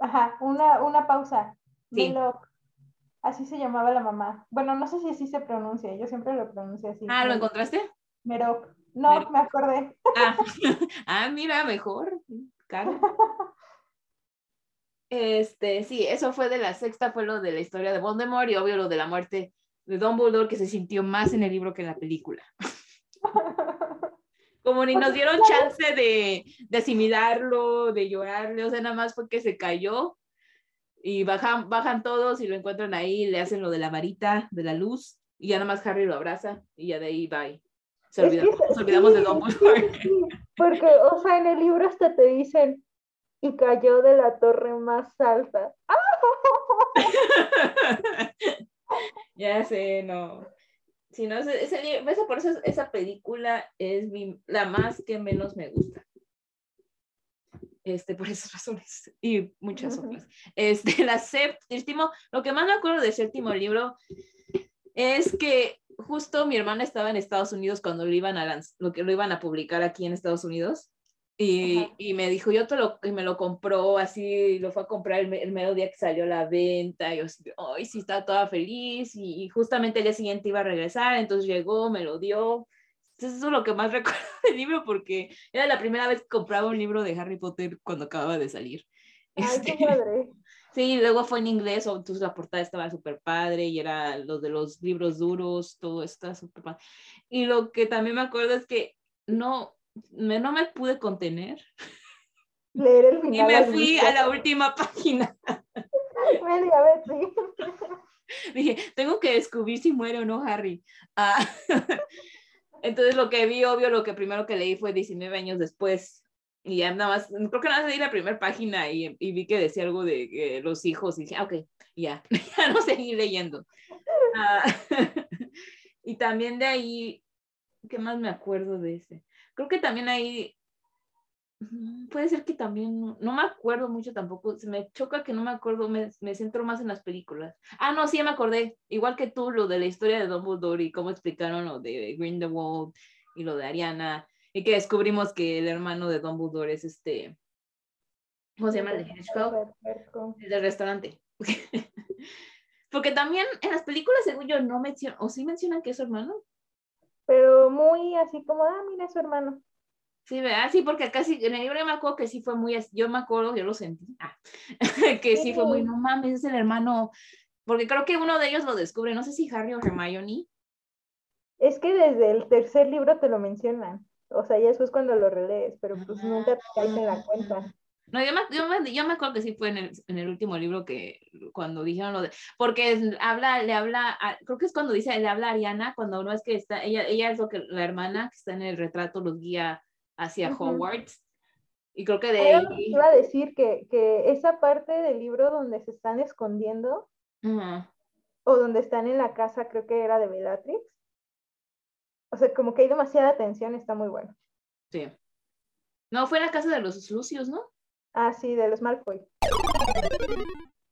Ajá, una, una pausa. Sí. Así se llamaba la mamá. Bueno, no sé si así se pronuncia, yo siempre lo pronuncio así. Ah, ¿lo encontraste? Meroc. No, Meroc. me acordé. Ah, ah, mira, mejor. Claro. Este, sí, eso fue de la sexta, fue lo de la historia de Voldemort y obvio lo de la muerte de Dumbledore que se sintió más en el libro que en la película. Como ni nos dieron chance de, de asimilarlo, de llorarle, o sea, nada más fue que se cayó y bajan, bajan todos y lo encuentran ahí, le hacen lo de la varita, de la luz, y ya nada más Harry lo abraza y ya de ahí bye. Se olvidamos, nos olvidamos de Dumbledore. porque, o sea, en el libro hasta te dicen, y cayó de la torre más alta. ya sé, no. Si no, ese, ese, por eso esa película es la más que menos me gusta. Este, por esas razones y muchas otras. Este, la séptimo, lo que más me acuerdo del séptimo libro es que justo mi hermana estaba en Estados Unidos cuando lo iban a, lo que lo iban a publicar aquí en Estados Unidos y, y, me dijo, yo te lo, y me lo compró así, lo fue a comprar el, el medio día que salió la venta, y yo así, ay, sí, estaba toda feliz, y, justamente el día siguiente iba a regresar, entonces llegó, me lo dio. Entonces eso es lo que más recuerdo del libro, porque era la primera vez que compraba un libro de Harry Potter cuando acababa de salir. Ay, qué este, padre. Sí, luego fue en inglés, entonces la portada estaba súper padre y era lo de los libros duros, todo está súper padre. Y lo que también me acuerdo es que no, me, no me pude contener. Leer el final. Y me fui a la última página. Media vez, sí. Dije, tengo que descubrir si muere o no Harry. Ah, entonces lo que vi, obvio, lo que primero que leí fue 19 años después. Y ya nada más, creo que nada más leí la primera página y, y, vi que decía algo de los hijos y dije, ah, ok, ya, ya no seguí leyendo. Ah, y también de ahí, ¿qué más me acuerdo de ese? Creo que también ahí, puede ser que también, no, me acuerdo mucho tampoco, se me choca que no me acuerdo, me, me, centro más en las películas. Ah, no, sí, me acordé, igual que tú, lo de la historia de Dumbledore y cómo explicaron lo de Grindelwald y lo de Ariana, y que descubrimos que el hermano de Dumbledore es este, ¿cómo se llama? El de Hedgehog, el del restaurante. Porque también en las películas, según yo, no mencionan, o sí mencionan que es su hermano pero muy así como, ah, mira, su hermano. Sí, ¿verdad? Sí, porque casi en el libro me acuerdo que sí fue muy, yo me acuerdo, yo lo sentí, ah, que sí. fue muy, no mames, es el hermano, porque creo que uno de ellos lo descubre, no sé si Harry o Hermione. Es que desde el tercer libro te lo mencionan, o sea, ya eso es cuando lo relees, pero pues nunca te caes en la cuenta. No, yo me, yo, me, acuerdo que sí fue en el, en el, último libro que cuando dijeron lo de, porque habla, le habla, creo que es cuando dice, le habla a Ariana, cuando no es que está, ella, ella es lo que, la hermana que está en el retrato los guía hacia Hogwarts. Y creo que de ahí... Iba a decir que, que, esa parte del libro donde se están escondiendo, o donde están en la casa, creo que era de Bellatrix. O sea, como que hay demasiada tensión, está muy bueno. Sí. No, fue la casa de los Lucios, ¿no? Ah, sí, de los Malfoy.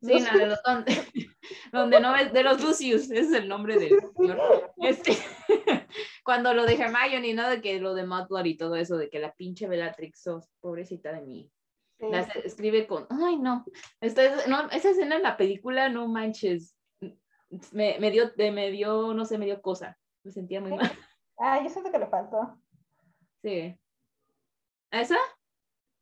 Sí, no, de los, donde, no ves, de los Lucius, ese es el nombre del señor. Este, cuando lo de Hermione, ¿no? De que lo de Mudblood y todo eso, de que la pinche Bellatrix, sos, pobrecita de mí. La escribe con, ay no. Esta, no, esa escena en la película, no manches. Me, me, dio, me dio, no sé, me dio cosa. Me sentía muy mal. Ah, yo siento que le faltó. Sí. ¿A esa?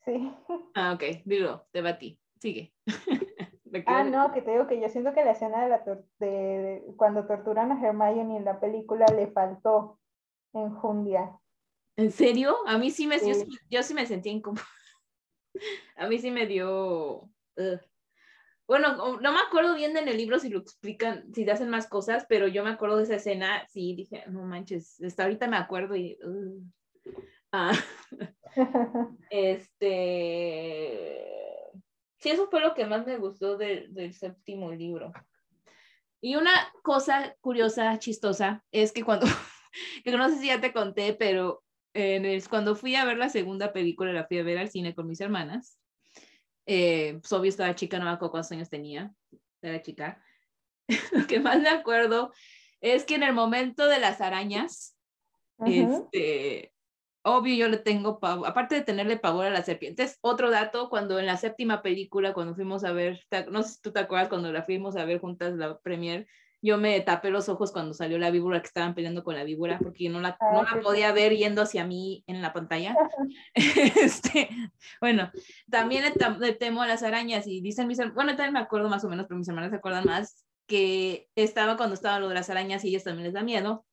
Sí. Ah, ok, dilo, te batí. Sigue. ah, no, que te digo que yo siento que la escena de, la de, cuando torturan a Hermione en la película le faltó enjundia. ¿En serio? A mí sí me, Yo, sí me sentí a mí sí me dio... Bueno, no me acuerdo bien en el libro si lo explican, si te hacen más cosas, pero yo me acuerdo de esa escena, sí, dije, no manches, hasta ahorita me acuerdo y... Ah, este, sí, eso fue lo que más me gustó del séptimo libro. Y una cosa curiosa, chistosa, es que cuando, que no sé si ya te conté, pero cuando fui a ver la segunda película, la fui a ver al cine con mis hermanas. Eh, pues obvio estaba chica, no me acuerdo cuántos años tenía, era chica. Lo que más me acuerdo es que en el momento de las arañas, este, obvio yo le tengo pavor, aparte de tenerle pavor a las serpientes, otro dato, cuando en la séptima película, cuando fuimos a ver, no sé si tú te acuerdas, cuando la fuimos a ver juntas la premier, yo me tapé los ojos cuando salió la víbora que estaban peleando con la víbora porque yo no la, no la podía ver yendo hacia mí en la pantalla. este, bueno, también le, temo a las arañas y dicen mis bueno, también me acuerdo más o menos, pero mis hermanas se acuerdan más, que estaba cuando estaba lo de las arañas y ellas también les da miedo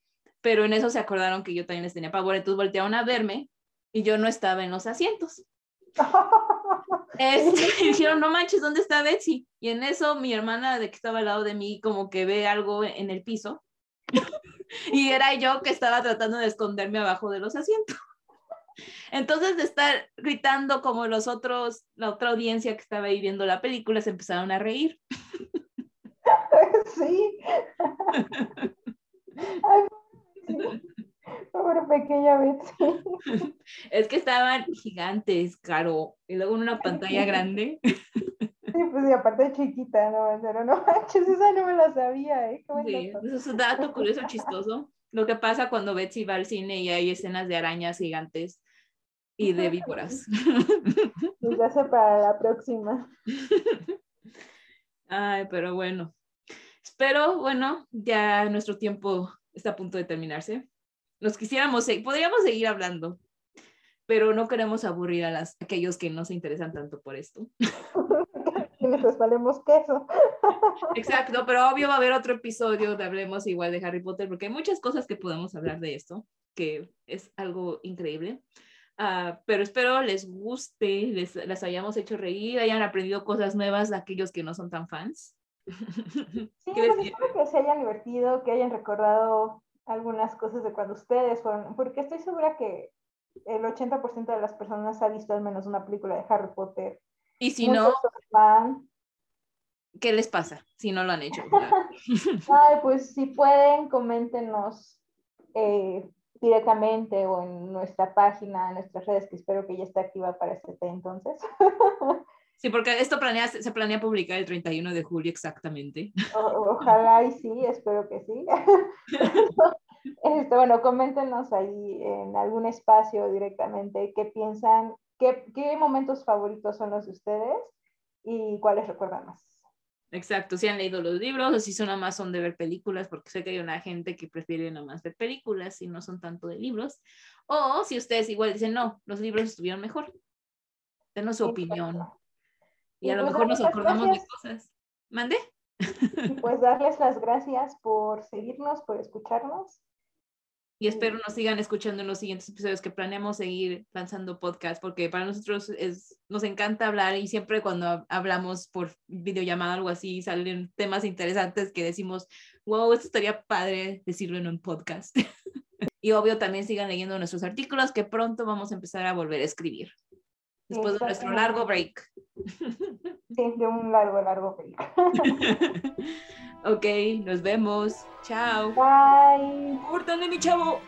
pero en eso se acordaron que yo también les tenía pavor, entonces voltearon a verme y yo no estaba en los asientos. Este, dijeron, no manches, ¿dónde está Betsy? Y en eso mi hermana de que estaba al lado de mí como que ve algo en el piso y era yo que estaba tratando de esconderme abajo de los asientos. Entonces de estar gritando como los otros, la otra audiencia que estaba ahí viendo la película se empezaron a reír. Sí. Pobre pequeña Betsy. Es que estaban gigantes, Caro, y luego en una pantalla grande. Sí, pues y aparte chiquita, no, pero no manches, esa no me la sabía, ¿eh? Sí, eso es un dato curioso, chistoso. Lo que pasa cuando Betsy va al cine y hay escenas de arañas gigantes y de víboras. Pues ya sé para la próxima. Ay, pero bueno. Espero, bueno, ya nuestro tiempo está a punto de terminarse. Nos quisiéramos, podríamos seguir hablando, pero no queremos aburrir a las, aquellos que no se interesan tanto por esto. Quienes valemos queso. Exacto, pero obvio va a haber otro episodio de Hablemos igual de Harry Potter, porque hay muchas cosas que podemos hablar de esto, que es algo increíble. Uh, pero espero les guste, les, les, hayamos hecho reír, hayan aprendido cosas nuevas de aquellos que no son tan fans. Sí, pues espero que se hayan divertido, que hayan recordado algunas cosas de cuando ustedes fueron, porque estoy segura que el 80% de las personas ha visto al menos una película de Harry Potter. Y si no, ¿qué les pasa si no lo han hecho? Ay, pues si pueden, coméntenos eh, directamente o en nuestra página, en nuestras redes, que espero que ya esté activa para este entonces. Sí, porque esto planea, se planea publicar el 31 de julio exactamente. ojalá y sí, espero que sí. Este, bueno, coméntenos ahí en algún espacio directamente qué piensan, qué, qué momentos favoritos son los de ustedes y cuáles recuerdan más. Exacto, si han leído los libros o si son nada más son de ver películas, porque sé que hay una gente que prefiere nada más ver películas y no son tanto de libros. O si ustedes igual dicen, no, los libros estuvieron mejor. Denos su opinión. Y, a lo pues mejor nos acordamos de cosas. ¿Mande? pues darles las gracias por seguirnos, por escucharnos. Y espero nos sigan escuchando en los siguientes episodios que planeamos seguir lanzando podcast, porque para nosotros es, nos encanta hablar y siempre cuando hablamos por videollamada o algo así, salen temas interesantes que decimos, wow, esto estaría padre decirlo en un podcast. y obvio también sigan leyendo nuestros artículos que pronto vamos a empezar a volver a escribir después de nuestro largo break. Sí, de un largo, largo break. ok, nos vemos. Chao. Bye. Córtale, mi chavo.